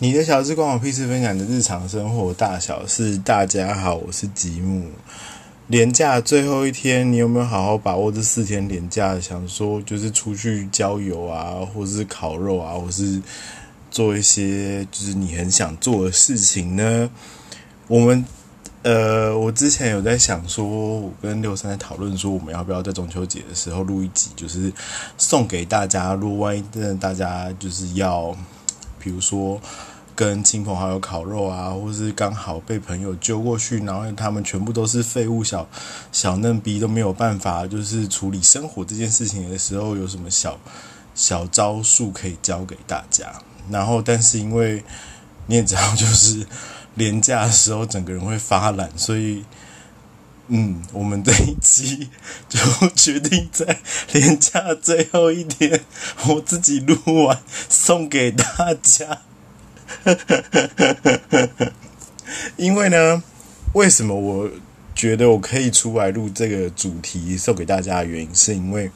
你的小事关我屁事，分享的日常生活大小事。大家好，我是吉木。连假最后一天，你有没有好好把握这四天年假？想说就是出去郊游啊，或是烤肉啊，或是做一些就是你很想做的事情呢？我们呃，我之前有在想说，我跟六三在讨论说，我们要不要在中秋节的时候录一集，就是送给大家。如果万一真的大家就是要。比如说，跟亲朋好友烤肉啊，或是刚好被朋友揪过去，然后他们全部都是废物小小嫩逼，都没有办法就是处理生活这件事情的时候，有什么小小招数可以教给大家？然后，但是因为你也知道，就是廉价的时候，整个人会发懒，所以，嗯，我们这一期 就决定在年假最后一天，我自己录完送给大家。因为呢，为什么我觉得我可以出来录这个主题送给大家的原因，是因为。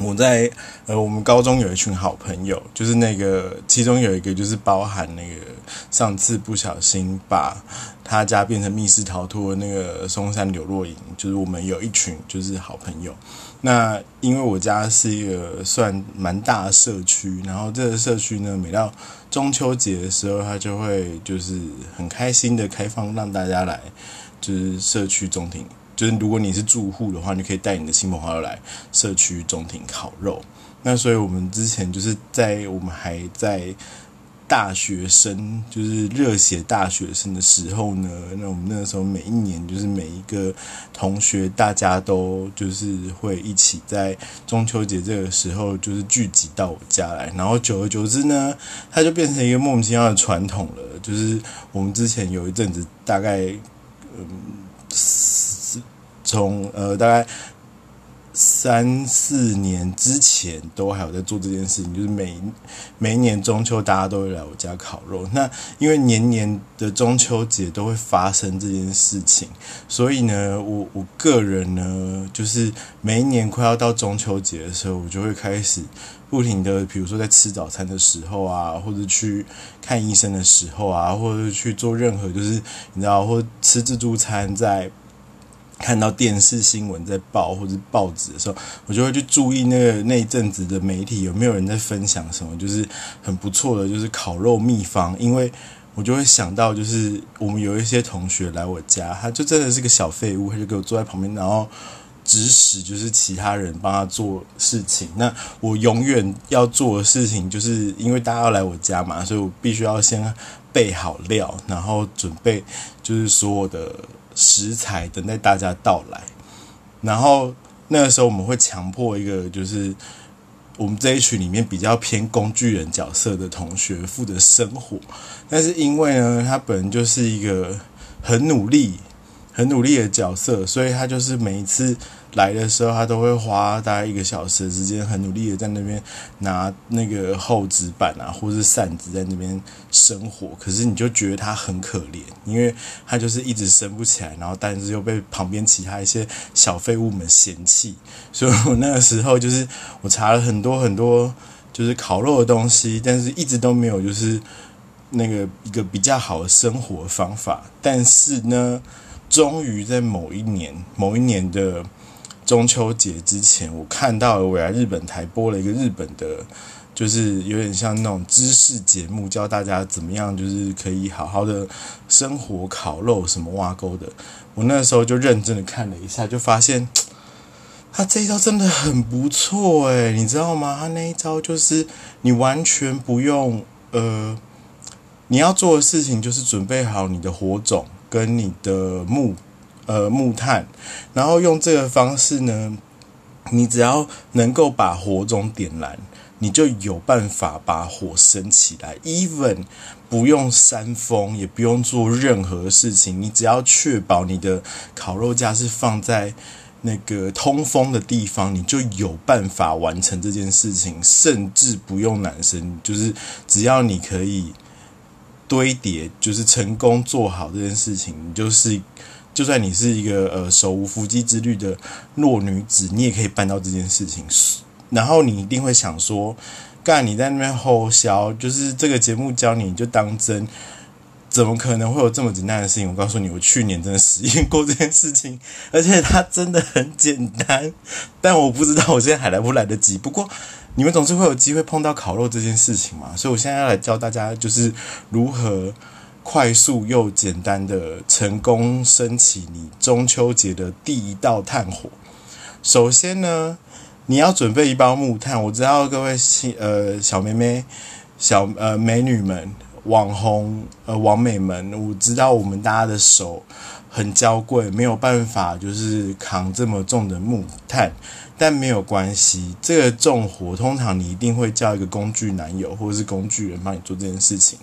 我在呃，我们高中有一群好朋友，就是那个其中有一个就是包含那个上次不小心把他家变成密室逃脱的那个松山柳若营，就是我们有一群就是好朋友。那因为我家是一个算蛮大的社区，然后这个社区呢，每到中秋节的时候，他就会就是很开心的开放让大家来，就是社区中庭。就是如果你是住户的话，你可以带你的亲朋好友来社区中庭烤肉。那所以我们之前就是在我们还在大学生，就是热血大学生的时候呢，那我们那个时候每一年就是每一个同学，大家都就是会一起在中秋节这个时候就是聚集到我家来，然后久而久之呢，它就变成一个莫名其妙的传统了。就是我们之前有一阵子，大概嗯。从呃大概三四年之前都还有在做这件事情，就是每每一年中秋大家都会来我家烤肉。那因为年年的中秋节都会发生这件事情，所以呢，我我个人呢，就是每一年快要到中秋节的时候，我就会开始不停的，比如说在吃早餐的时候啊，或者去看医生的时候啊，或者去做任何就是你知道，或吃自助餐在。看到电视新闻在报或者报纸的时候，我就会去注意那个那一阵子的媒体有没有人在分享什么，就是很不错的，就是烤肉秘方。因为我就会想到，就是我们有一些同学来我家，他就真的是个小废物，他就给我坐在旁边，然后指使就是其他人帮他做事情。那我永远要做的事情，就是因为大家要来我家嘛，所以我必须要先备好料，然后准备就是所有的。食材等待大家到来，然后那个时候我们会强迫一个，就是我们这一群里面比较偏工具人角色的同学负责生火，但是因为呢，他本人就是一个很努力、很努力的角色，所以他就是每一次。来的时候，他都会花大概一个小时的时间，很努力的在那边拿那个厚纸板啊，或是扇子在那边生火。可是你就觉得他很可怜，因为他就是一直生不起来，然后但是又被旁边其他一些小废物们嫌弃。所以我那个时候就是我查了很多很多就是烤肉的东西，但是一直都没有就是那个一个比较好的生活方法。但是呢，终于在某一年，某一年的。中秋节之前，我看到未来日本台播了一个日本的，就是有点像那种知识节目，教大家怎么样，就是可以好好的生活、烤肉什么挖沟的。我那时候就认真的看了一下，就发现他这一招真的很不错诶，你知道吗？他那一招就是你完全不用呃，你要做的事情就是准备好你的火种跟你的木。呃，木炭，然后用这个方式呢，你只要能够把火种点燃，你就有办法把火升起来。Even 不用扇风，也不用做任何事情，你只要确保你的烤肉架是放在那个通风的地方，你就有办法完成这件事情。甚至不用男生，就是只要你可以堆叠，就是成功做好这件事情，你就是。就算你是一个呃手无缚鸡之力的弱女子，你也可以办到这件事情。然后你一定会想说，干你在那边吼笑，就是这个节目教你就当真，怎么可能会有这么简单的事情？我告诉你，我去年真的实验过这件事情，而且它真的很简单，但我不知道我现在还来不来得及。不过你们总是会有机会碰到烤肉这件事情嘛，所以我现在要来教大家，就是如何。快速又简单的成功升起你中秋节的第一道炭火。首先呢，你要准备一包木炭。我知道各位呃小妹妹、小呃美女们、网红呃网美们，我知道我们大家的手很娇贵，没有办法就是扛这么重的木炭。但没有关系，这个重活通常你一定会叫一个工具男友或者是工具人帮你做这件事情。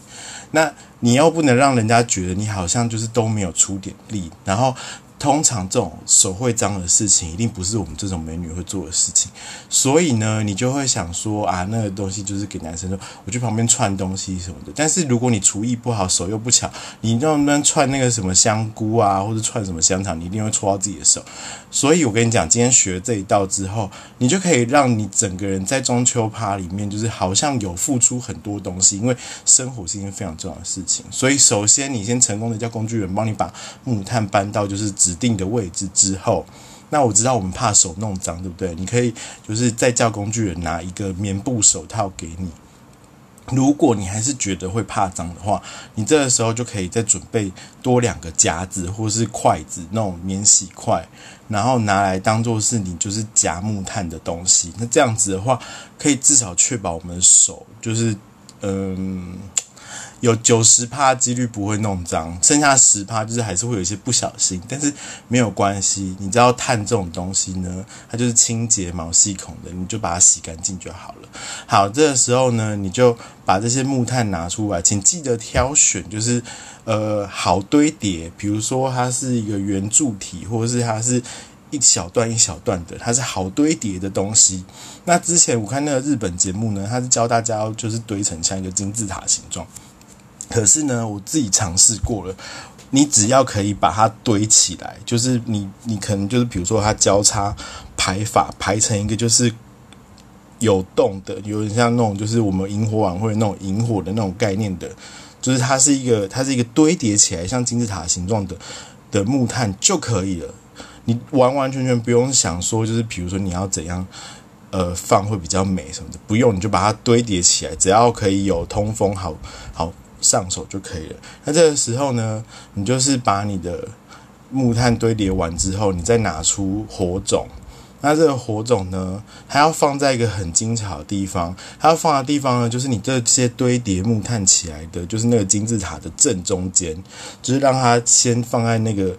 那你又不能让人家觉得你好像就是都没有出点力，然后。通常这种手会脏的事情，一定不是我们这种美女会做的事情，所以呢，你就会想说啊，那个东西就是给男生说，我去旁边串东西什么的。但是如果你厨艺不好，手又不巧，你那边串那个什么香菇啊，或者串什么香肠，你一定会戳到自己的手。所以我跟你讲，今天学这一道之后，你就可以让你整个人在中秋趴里面，就是好像有付出很多东西，因为生活是一件非常重要的事情。所以首先你先成功的叫工具人帮你把木炭搬到就是指定的位置之后，那我知道我们怕手弄脏，对不对？你可以就是再叫工具人拿一个棉布手套给你。如果你还是觉得会怕脏的话，你这个时候就可以再准备多两个夹子或是筷子，那种免洗筷，然后拿来当做是你就是夹木炭的东西。那这样子的话，可以至少确保我们手就是嗯。有九十趴几率不会弄脏，剩下十趴就是还是会有一些不小心，但是没有关系。你知道碳这种东西呢，它就是清洁毛细孔的，你就把它洗干净就好了。好，这个时候呢，你就把这些木炭拿出来，请记得挑选，就是呃好堆叠，比如说它是一个圆柱体，或者是它是一小段一小段的，它是好堆叠的东西。那之前我看那个日本节目呢，它是教大家就是堆成像一个金字塔形状。可是呢，我自己尝试过了，你只要可以把它堆起来，就是你你可能就是比如说它交叉排法排成一个就是有洞的，有点像那种就是我们萤火晚会那种萤火的那种概念的，就是它是一个它是一个堆叠起来像金字塔形状的的木炭就可以了。你完完全全不用想说，就是比如说你要怎样呃放会比较美什么的，不用你就把它堆叠起来，只要可以有通风，好好。上手就可以了。那这个时候呢，你就是把你的木炭堆叠完之后，你再拿出火种。那这个火种呢，它要放在一个很精巧的地方。它要放的地方呢，就是你这些堆叠木炭起来的，就是那个金字塔的正中间，就是让它先放在那个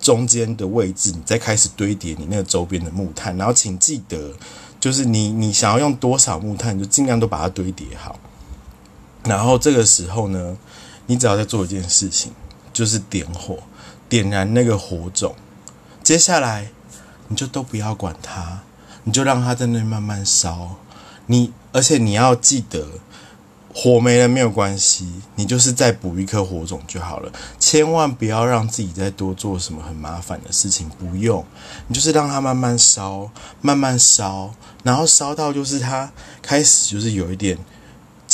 中间的位置，你再开始堆叠你那个周边的木炭。然后请记得，就是你你想要用多少木炭，就尽量都把它堆叠好。然后这个时候呢，你只要在做一件事情，就是点火，点燃那个火种。接下来你就都不要管它，你就让它在那慢慢烧。你而且你要记得，火没了没有关系，你就是再补一颗火种就好了。千万不要让自己再多做什么很麻烦的事情，不用，你就是让它慢慢烧，慢慢烧，然后烧到就是它开始就是有一点。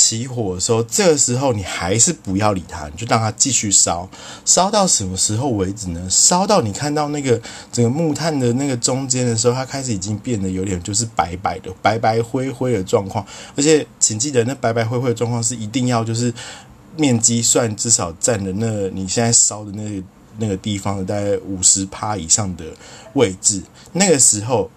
起火的时候，这个时候你还是不要理它，你就让它继续烧，烧到什么时候为止呢？烧到你看到那个整个木炭的那个中间的时候，它开始已经变得有点就是白白的、白白灰灰的状况。而且请记得，那白白灰灰的状况是一定要就是面积算至少占的那你现在烧的那个那个地方的大概五十趴以上的位置，那个时候。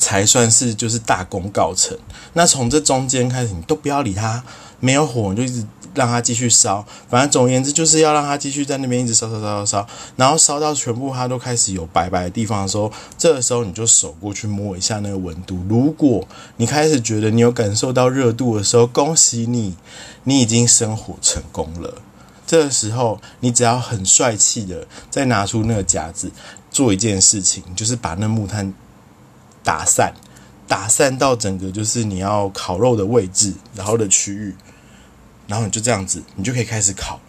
才算是就是大功告成。那从这中间开始，你都不要理它，没有火，你就一直让它继续烧。反正总而言之，就是要让它继续在那边一直烧烧烧烧烧，然后烧到全部它都开始有白白的地方的时候，这个时候你就手过去摸一下那个温度。如果你开始觉得你有感受到热度的时候，恭喜你，你已经生火成功了。这个时候，你只要很帅气的再拿出那个夹子，做一件事情，就是把那木炭。打散，打散到整个就是你要烤肉的位置，然后的区域，然后你就这样子，你就可以开始烤了。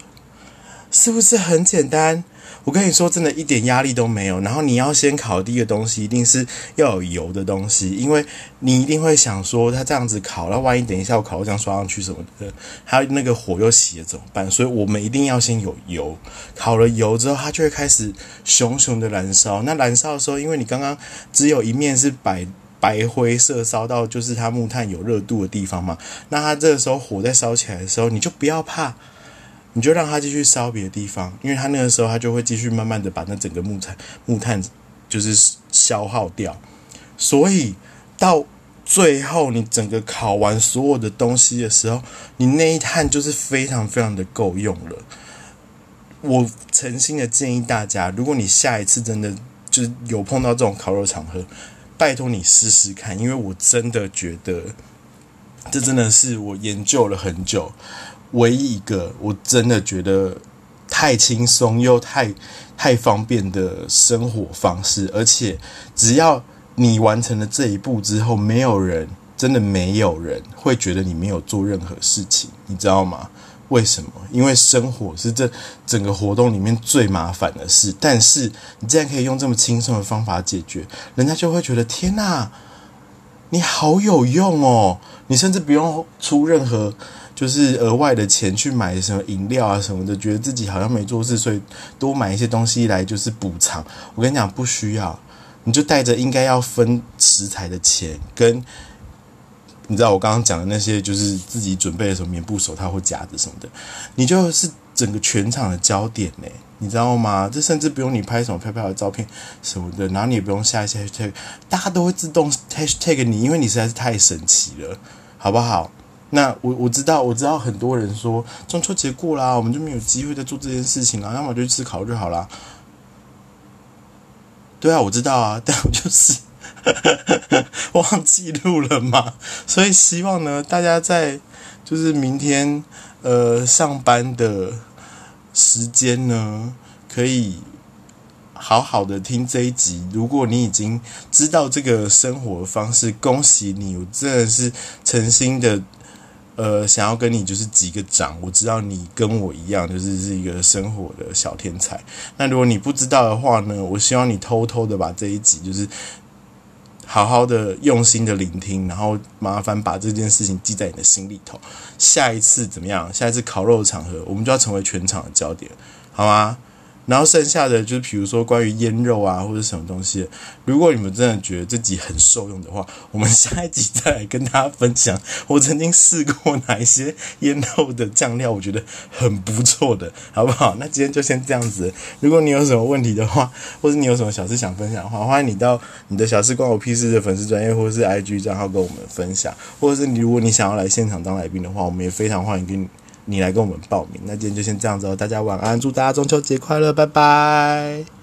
是不是很简单？我跟你说，真的一点压力都没有。然后你要先烤第一个东西，一定是要有油的东西，因为你一定会想说，它这样子烤，那万一等一下我烤肉酱刷上去什么的，还有那个火又熄了怎么办？所以我们一定要先有油。烤了油之后，它就会开始熊熊的燃烧。那燃烧的时候，因为你刚刚只有一面是白白灰色，烧到就是它木炭有热度的地方嘛。那它这个时候火在烧起来的时候，你就不要怕。你就让它继续烧别的地方，因为它那个时候它就会继续慢慢的把那整个木材木炭就是消耗掉，所以到最后你整个烤完所有的东西的时候，你那一炭就是非常非常的够用了。我诚心的建议大家，如果你下一次真的就是有碰到这种烤肉场合，拜托你试试看，因为我真的觉得这真的是我研究了很久。唯一一个我真的觉得太轻松又太太方便的生活方式，而且只要你完成了这一步之后，没有人真的没有人会觉得你没有做任何事情，你知道吗？为什么？因为生活是这整个活动里面最麻烦的事，但是你竟然可以用这么轻松的方法解决，人家就会觉得天哪，你好有用哦！你甚至不用出任何。就是额外的钱去买什么饮料啊什么的，觉得自己好像没做事，所以多买一些东西来就是补偿。我跟你讲，不需要，你就带着应该要分食材的钱，跟你知道我刚刚讲的那些，就是自己准备的什么棉布手套或夹子什么的，你就是整个全场的焦点呢，你知道吗？这甚至不用你拍什么漂漂的照片什么的，然后你也不用下一些 hashtag，大家都会自动 hashtag 你，因为你实在是太神奇了，好不好？那我我知道我知道很多人说中秋节过啦，我们就没有机会再做这件事情了，要么就去吃烤肉就好啦。对啊，我知道啊，但我就是 忘记录了嘛，所以希望呢，大家在就是明天呃上班的时间呢，可以好好的听这一集。如果你已经知道这个生活方式，恭喜你，我真的是诚心的。呃，想要跟你就是击个掌，我知道你跟我一样，就是是一个生活的小天才。那如果你不知道的话呢，我希望你偷偷的把这一集就是好好的用心的聆听，然后麻烦把这件事情记在你的心里头。下一次怎么样？下一次烤肉的场合，我们就要成为全场的焦点，好吗？然后剩下的就是，比如说关于腌肉啊，或者什么东西。如果你们真的觉得自己很受用的话，我们下一集再来跟大家分享。我曾经试过哪一些腌肉的酱料，我觉得很不错的，好不好？那今天就先这样子。如果你有什么问题的话，或者你有什么小事想分享的话，欢迎你到你的小事关我屁事的粉丝专业或者是 IG 账号跟我们分享。或者是你如果你想要来现场当来宾的话，我们也非常欢迎跟你。你来跟我们报名，那今天就先这样子哦，大家晚安，祝大家中秋节快乐，拜拜。